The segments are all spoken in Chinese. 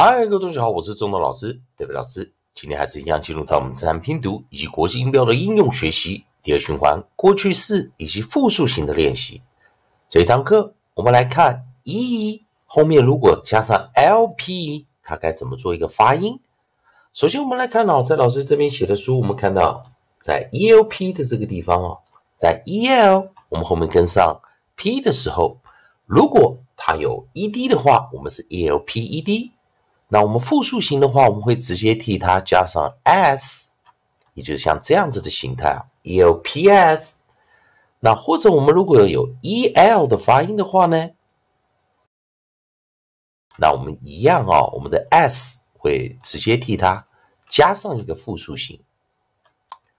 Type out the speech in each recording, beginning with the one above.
嗨，各位同学好，我是中德老师，David 老师。今天还是一样进入到我们自然拼读以及国际音标的应用学习第二循环，过去式以及复数型的练习。这一堂课我们来看 e 后面如果加上 lp，它该怎么做一个发音？首先我们来看到在老师这边写的书，我们看到在 elp 的这个地方哦，在 el 我们后面跟上 p 的时候，如果它有 ed 的话，我们是 elped。那我们复数型的话，我们会直接替它加上 s，也就是像这样子的形态啊，elps。那或者我们如果有 el 的发音的话呢，那我们一样啊，我们的 s 会直接替它加上一个复数型。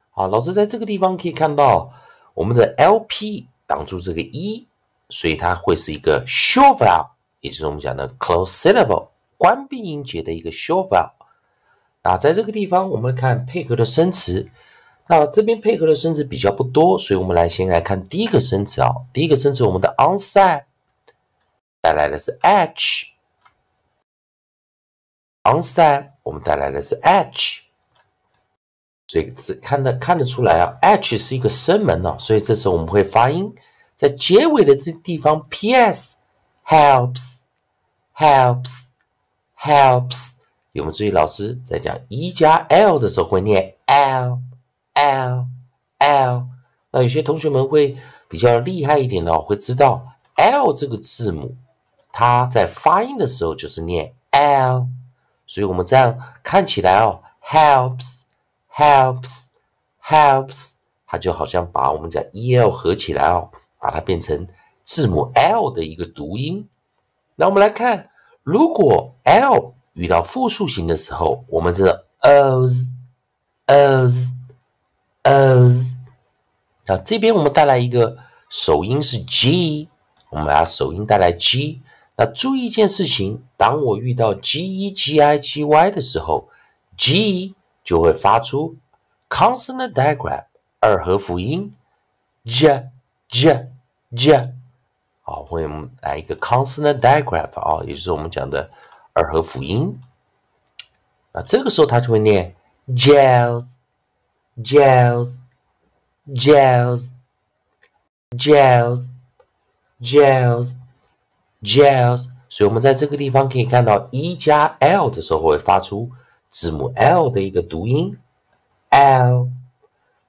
好，老师在这个地方可以看到我们的 lp 挡住这个 e，所以它会是一个 short vowel，也就是我们讲的 close syllable。关闭音节的一个 short vowel。那在这个地方，我们看配合的生词。那这边配合的生词比较不多，所以我们来先来看第一个生词啊。第一个生词，我们的 onside 带来的是 h，onside 我们带来的是 h，所以是看得看得出来啊，h 是一个声门哦，所以这时候我们会发音在结尾的这地方 ps helps helps。helps，有没有注意？老师在讲 e 加 l 的时候会念 l l l。那有些同学们会比较厉害一点的，会知道 l 这个字母，它在发音的时候就是念 l。所以我们这样看起来哦，helps helps helps，它就好像把我们讲 e l 合起来哦，把它变成字母 l 的一个读音。那我们来看。如果 l 遇到复数形的时候，我们是 os os os。那这边我们带来一个首音是 g，我们把首音带来 g。那注意一件事情，当我遇到 g e g i g y 的时候，g 就会发出 consonant digraph 二合辅音 j j j。好，会我们来一个 consonant digraph 啊，也就是我们讲的二合辅音。那这个时候它就会念 gels，gels，gels，gels，gels。所以我们在这个地方可以看到 e 加 l 的时候会发出字母 l 的一个读音 l。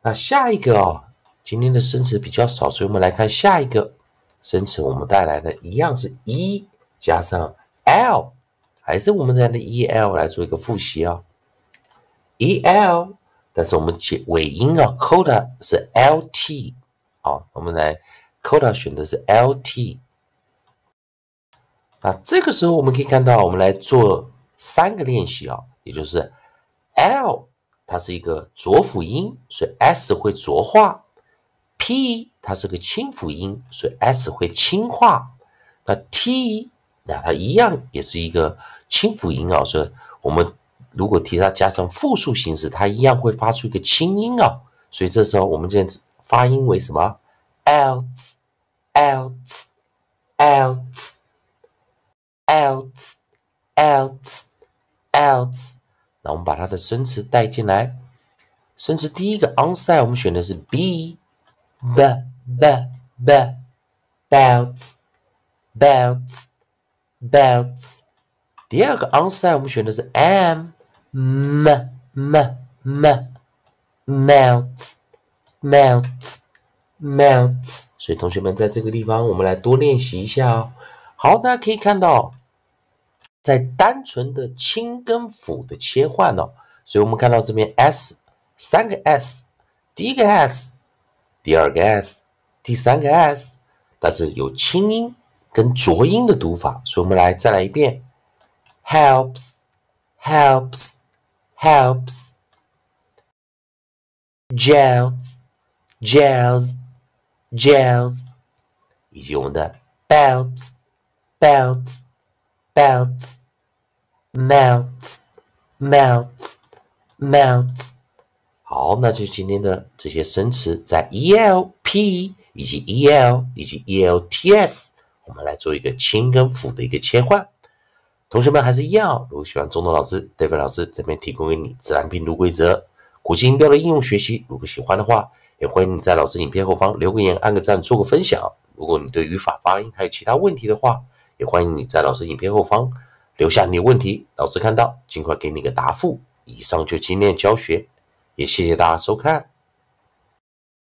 那下一个哦，今天的生词比较少，所以我们来看下一个。生词我们带来的一样是 e 加上 l，还是我们这样的 e l 来做一个复习啊？e l，但是我们结尾音啊，coda 是 l t，好，我们来 coda 选的是 l t。那这个时候我们可以看到，我们来做三个练习啊，也就是 l 它是一个浊辅音，所以 s 会浊化，p。它是个清辅音，所以 s 会轻化。那 t 那它一样也是一个清辅音啊，所以我们如果替它加上复数形式，它一样会发出一个清音啊。所以这时候我们这样子发音为什么？else，else，else，else，else。那我们把它的生词带进来。生词第一个 onside，我们选的是 be，b。B b belts belts belts。第二个 onside 我们选的是 m m m m melts melts melts。所以同学们在这个地方，我们来多练习一下哦。好，大家可以看到，在单纯的轻跟辅的切换哦，所以我们看到这边 s 三个 s，第一个 s，第二个 s。第三个 s，但是有清音跟浊音的读法，所以我们来再来一遍，helps，helps，helps，gels，gels，以及我们的 belts，belts，belts，melts，melts，melts。好，那就今天的这些生词在 elp。以及 el 以及 elts，我们来做一个轻跟辅的一个切换。同学们还是一样，如果喜欢中东老师、David 老师这边提供给你自然拼读规则、国际音标的应用学习，如果喜欢的话，也欢迎你在老师影片后方留个言、按个赞、做个分享。如果你对语法、发音还有其他问题的话，也欢迎你在老师影片后方留下你的问题，老师看到尽快给你个答复。以上就今天教学，也谢谢大家收看。